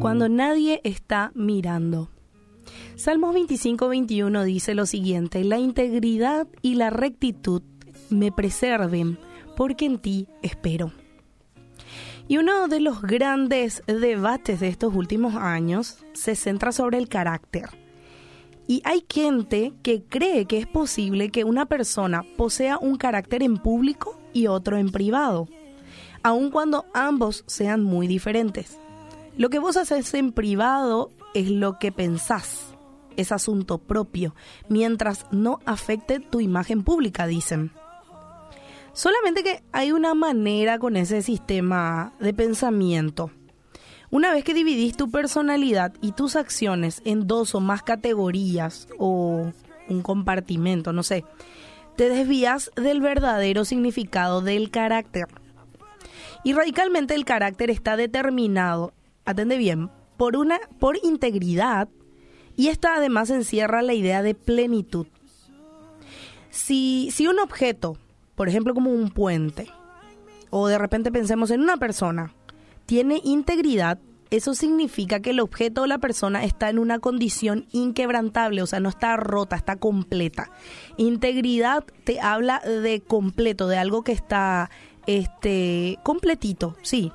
cuando nadie está mirando. Salmos 25, 21 dice lo siguiente, la integridad y la rectitud me preserven, porque en ti espero. Y uno de los grandes debates de estos últimos años se centra sobre el carácter. Y hay gente que cree que es posible que una persona posea un carácter en público y otro en privado, aun cuando ambos sean muy diferentes. Lo que vos haces en privado es lo que pensás, es asunto propio, mientras no afecte tu imagen pública, dicen. Solamente que hay una manera con ese sistema de pensamiento. Una vez que dividís tu personalidad y tus acciones en dos o más categorías o un compartimento, no sé, te desvías del verdadero significado del carácter. Y radicalmente el carácter está determinado, atende bien, por una por integridad y esta además encierra la idea de plenitud. Si, si un objeto por ejemplo como un puente, o de repente pensemos en una persona, tiene integridad, eso significa que el objeto o la persona está en una condición inquebrantable, o sea, no está rota, está completa. Integridad te habla de completo, de algo que está este completito, sí.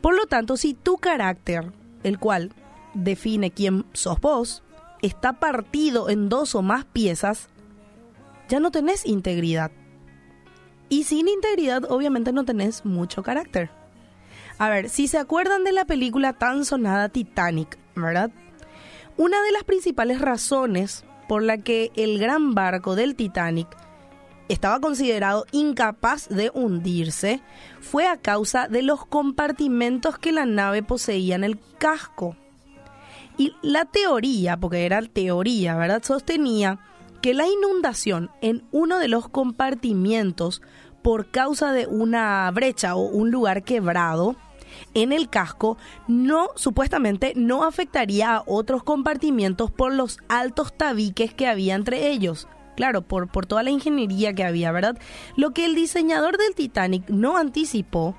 Por lo tanto, si tu carácter, el cual define quién sos vos, está partido en dos o más piezas, ya no tenés integridad. Y sin integridad obviamente no tenés mucho carácter. A ver, si se acuerdan de la película tan sonada Titanic, ¿verdad? Una de las principales razones por la que el gran barco del Titanic estaba considerado incapaz de hundirse fue a causa de los compartimentos que la nave poseía en el casco. Y la teoría, porque era teoría, ¿verdad? Sostenía que la inundación en uno de los compartimientos por causa de una brecha o un lugar quebrado en el casco no supuestamente no afectaría a otros compartimientos por los altos tabiques que había entre ellos. Claro, por, por toda la ingeniería que había, ¿verdad? Lo que el diseñador del Titanic no anticipó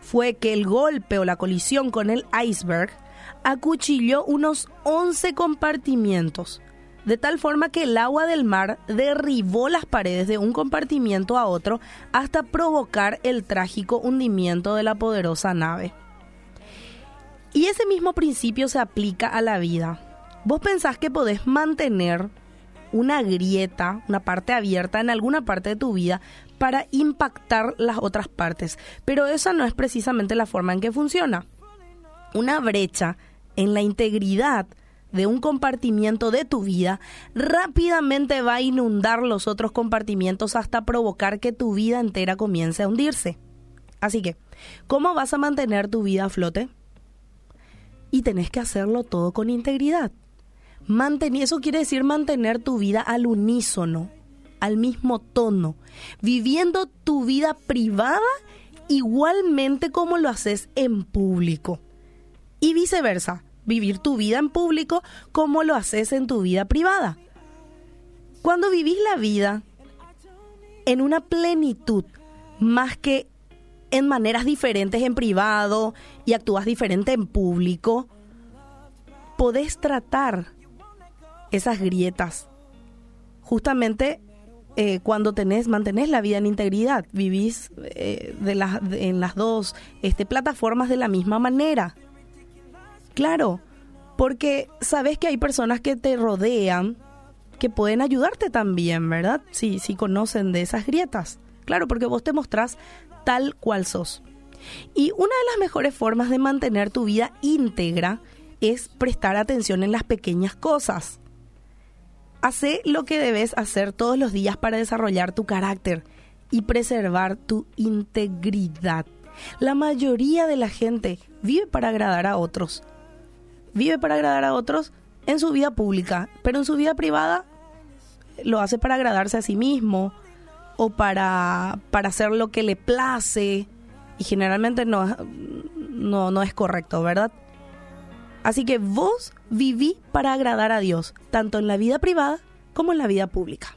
fue que el golpe o la colisión con el iceberg acuchilló unos 11 compartimientos, de tal forma que el agua del mar derribó las paredes de un compartimiento a otro hasta provocar el trágico hundimiento de la poderosa nave. Y ese mismo principio se aplica a la vida. Vos pensás que podés mantener una grieta, una parte abierta en alguna parte de tu vida para impactar las otras partes, pero esa no es precisamente la forma en que funciona. Una brecha en la integridad de un compartimiento de tu vida rápidamente va a inundar los otros compartimientos hasta provocar que tu vida entera comience a hundirse. Así que, ¿cómo vas a mantener tu vida a flote? Y tenés que hacerlo todo con integridad. Mantener, eso quiere decir mantener tu vida al unísono, al mismo tono, viviendo tu vida privada igualmente como lo haces en público. Y viceversa, vivir tu vida en público como lo haces en tu vida privada. Cuando vivís la vida en una plenitud, más que en maneras diferentes en privado y actúas diferente en público, podés tratar esas grietas. Justamente eh, cuando tenés, mantenés la vida en integridad, vivís eh, de las, en las dos este, plataformas de la misma manera. Claro, porque sabes que hay personas que te rodean que pueden ayudarte también, ¿verdad? Si, si conocen de esas grietas. Claro, porque vos te mostrás tal cual sos. Y una de las mejores formas de mantener tu vida íntegra es prestar atención en las pequeñas cosas. Hace lo que debes hacer todos los días para desarrollar tu carácter y preservar tu integridad. La mayoría de la gente vive para agradar a otros vive para agradar a otros en su vida pública, pero en su vida privada lo hace para agradarse a sí mismo o para, para hacer lo que le place y generalmente no, no, no es correcto, ¿verdad? Así que vos viví para agradar a Dios, tanto en la vida privada como en la vida pública.